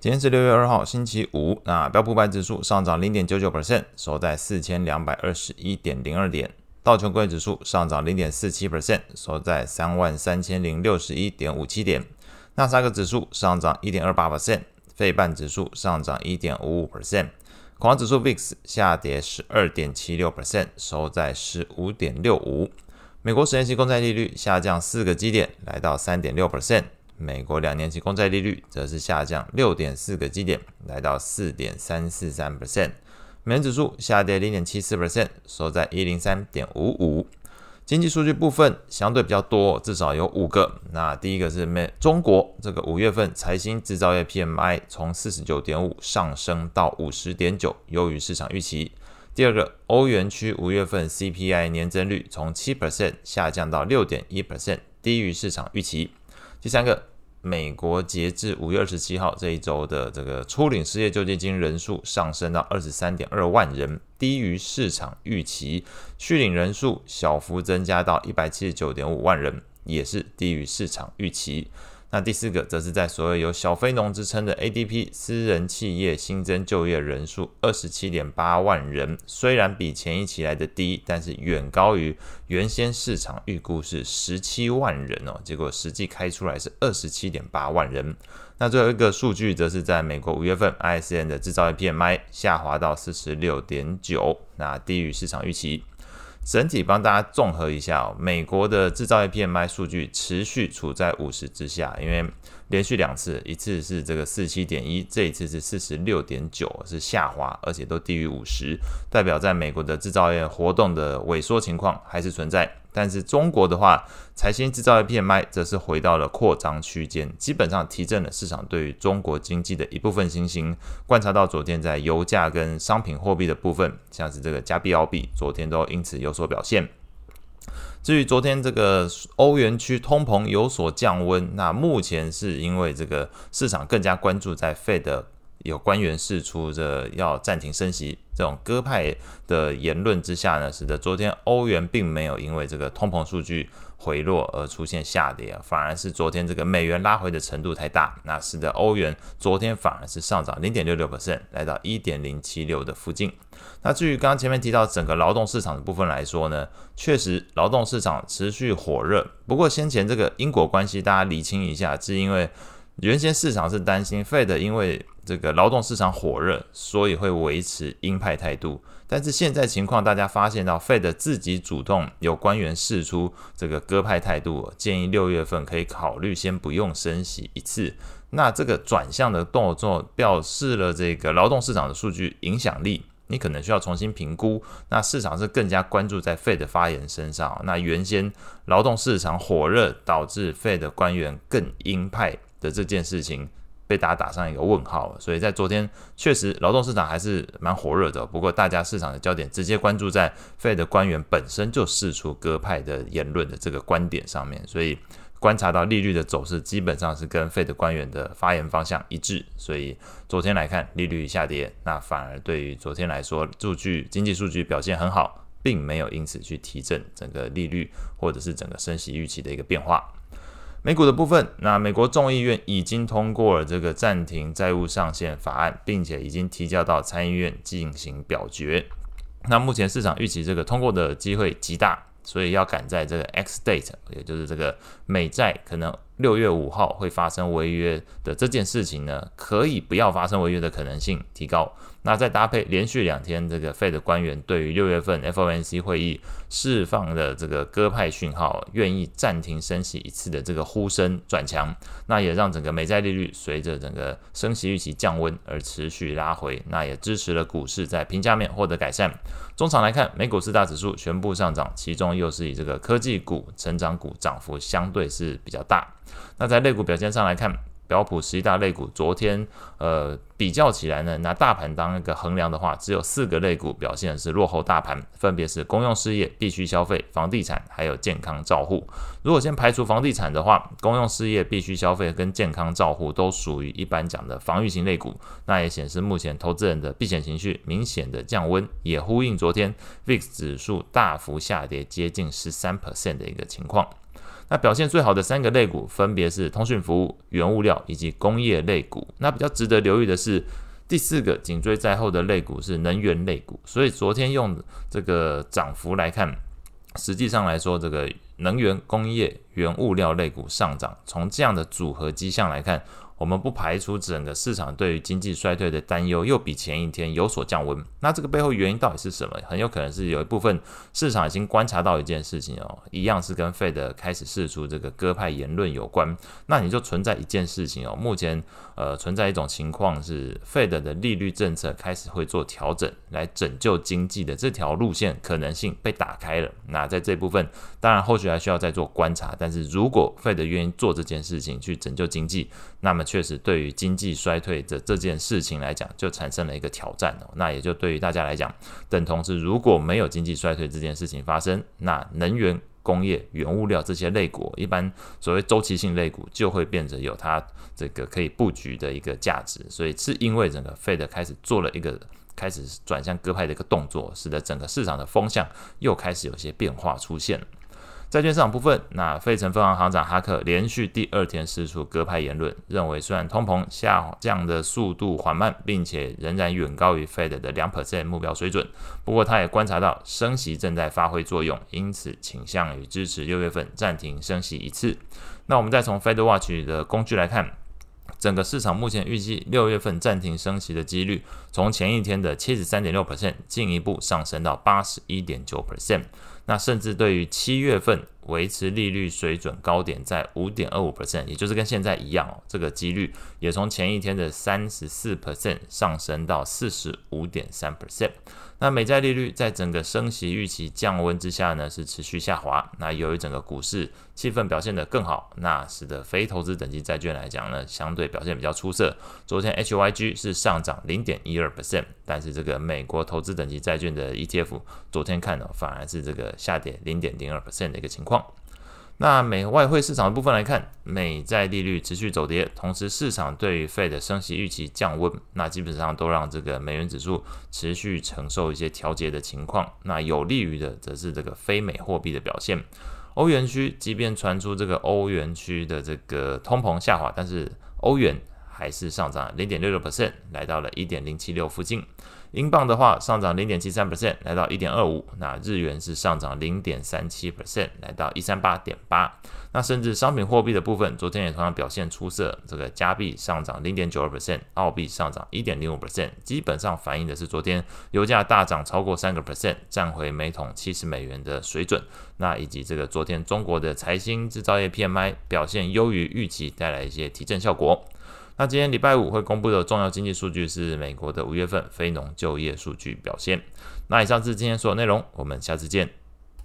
今天是六月二号，星期五。那标普百指数上涨零点九九 percent，收在四千两百二十一点零二点。道琼工业指数上涨零点四七 percent，收在三万三千零六十一点五七点。纳斯达克指数上涨一点二八 percent，费半指数上涨一点五五 percent。恐慌指数 VIX 下跌十二点七六 percent，收在十五点六五。美国十年期公债利率下降四个基点，来到三点六 percent。美国两年期公债利率则是下降六点四个基点，来到四点三四三 percent。美元指数下跌零点七四 percent，收在一零三点五五。经济数据部分相对比较多，至少有五个。那第一个是美中国这个五月份财新制造业 PMI 从四十九点五上升到五十点九，优于市场预期。第二个，欧元区五月份 CPI 年增率从七 percent 下降到六点一 percent，低于市场预期。第三个。美国截至五月二十七号这一周的这个初领失业救济金人数上升到二十三点二万人，低于市场预期；续领人数小幅增加到一百七十九点五万人，也是低于市场预期。那第四个则是在所谓有小非农之称的 ADP 私人企业新增就业人数二十七点八万人，虽然比前一期来的低，但是远高于原先市场预估是十七万人哦，结果实际开出来是二十七点八万人。那最后一个数据则是在美国五月份 ISM 的制造业 PMI 下滑到四十六点九，那低于市场预期。整体帮大家综合一下哦，美国的制造业 PMI 数据持续处在五十之下，因为连续两次，一次是这个四七点一，这一次是四十六点九，是下滑，而且都低于五十，代表在美国的制造业活动的萎缩情况还是存在。但是中国的话，财新制造业 PMI 则是回到了扩张区间，基本上提振了市场对于中国经济的一部分信心。观察到昨天在油价跟商品货币的部分，像是这个加币、澳币，昨天都因此有所表现。至于昨天这个欧元区通膨有所降温，那目前是因为这个市场更加关注在 Fed。有官员释出这要暂停升息这种鸽派的言论之下呢，使得昨天欧元并没有因为这个通膨数据回落而出现下跌，反而是昨天这个美元拉回的程度太大，那使得欧元昨天反而是上涨零点六六 percent，来到一点零七六的附近。那至于刚刚前面提到整个劳动市场的部分来说呢，确实劳动市场持续火热，不过先前这个因果关系大家理清一下，是因为原先市场是担心 Fed 因为这个劳动市场火热，所以会维持鹰派态度。但是现在情况，大家发现到，Fed 自己主动有官员试出这个鸽派态度，建议六月份可以考虑先不用升息一次。那这个转向的动作，表示了这个劳动市场的数据影响力，你可能需要重新评估。那市场是更加关注在 Fed 发言身上。那原先劳动市场火热，导致 Fed 官员更鹰派的这件事情。被大家打上一个问号，所以在昨天确实劳动市场还是蛮火热的。不过大家市场的焦点直接关注在 Fed 的官员本身就释出鸽派的言论的这个观点上面，所以观察到利率的走势基本上是跟 Fed 官员的发言方向一致。所以昨天来看利率下跌，那反而对于昨天来说，数据经济数据表现很好，并没有因此去提振整个利率或者是整个升息预期的一个变化。美股的部分，那美国众议院已经通过了这个暂停债务上限法案，并且已经提交到参议院进行表决。那目前市场预期这个通过的机会极大，所以要赶在这个 X date，也就是这个美债可能。六月五号会发生违约的这件事情呢，可以不要发生违约的可能性提高。那再搭配连续两天这个 Fed 官员对于六月份 FOMC 会议释放的这个鸽派讯号，愿意暂停升息一次的这个呼声转强，那也让整个美债利率随着整个升息预期降温而持续拉回，那也支持了股市在平价面获得改善。中场来看，美股四大指数全部上涨，其中又是以这个科技股、成长股涨幅相对是比较大。那在类股表现上来看，标普十一大类股昨天，呃，比较起来呢，拿大盘当一个衡量的话，只有四个类股表现是落后大盘，分别是公用事业、必需消费、房地产，还有健康照护。如果先排除房地产的话，公用事业、必需消费跟健康照护都属于一般讲的防御型类股，那也显示目前投资人的避险情绪明显的降温，也呼应昨天 VIX 指数大幅下跌接近十三 percent 的一个情况。那表现最好的三个类股分别是通讯服务、原物料以及工业类股。那比较值得留意的是，第四个紧追在后的类股是能源类股。所以昨天用这个涨幅来看，实际上来说，这个能源、工业、原物料类股上涨，从这样的组合迹象来看。我们不排除整个市场对于经济衰退的担忧又比前一天有所降温。那这个背后原因到底是什么？很有可能是有一部分市场已经观察到一件事情哦，一样是跟费德开始释出这个鸽派言论有关。那你就存在一件事情哦，目前呃存在一种情况是费德的利率政策开始会做调整，来拯救经济的这条路线可能性被打开了。那在这部分，当然后续还需要再做观察。但是如果费德愿意做这件事情去拯救经济，那么确实，对于经济衰退的这件事情来讲，就产生了一个挑战哦。那也就对于大家来讲，等同是如果没有经济衰退这件事情发生，那能源、工业、原物料这些类股，一般所谓周期性类股，就会变得有它这个可以布局的一个价值。所以是因为整个 Fed 开始做了一个开始转向鸽派的一个动作，使得整个市场的风向又开始有些变化出现了。债券市场部分，那费城分行行长哈克连续第二天释出鸽派言论，认为虽然通膨下降的速度缓慢，并且仍然远高于 Fed 的两 percent 目标水准，不过他也观察到升息正在发挥作用，因此倾向于支持六月份暂停升息一次。那我们再从 Fed Watch 的工具来看，整个市场目前预计六月份暂停升息的几率，从前一天的七十三点六 percent 进一步上升到八十一点九 percent。那甚至对于七月份维持利率水准高点在五点二五 percent，也就是跟现在一样哦，这个几率也从前一天的三十四 percent 上升到四十五点三 percent。那美债利率在整个升息预期降温之下呢，是持续下滑。那由于整个股市气氛表现得更好，那使得非投资等级债券来讲呢，相对表现比较出色。昨天 HYG 是上涨零点一二 percent，但是这个美国投资等级债券的 ETF 昨天看呢，反而是这个下跌零点零二 percent 的一个情况。那美外汇市场的部分来看，美债利率持续走跌，同时市场对于 Fed 升息预期降温，那基本上都让这个美元指数持续承受一些调节的情况。那有利于的则是这个非美货币的表现。欧元区即便传出这个欧元区的这个通膨下滑，但是欧元还是上涨零点六六 percent，来到了一点零七六附近。英镑的话上涨零点七三 percent，来到一点二五。那日元是上涨零点三七 percent，来到一三八点八。那甚至商品货币的部分，昨天也同样表现出色。这个加币上涨零点九二 percent，澳币上涨一点零五 percent，基本上反映的是昨天油价大涨超过三个 percent，站回每桶七十美元的水准。那以及这个昨天中国的财新制造业 PMI 表现优于预期，带来一些提振效果。那今天礼拜五会公布的重要经济数据是美国的五月份非农就业数据表现。那以上是今天所有内容，我们下次见。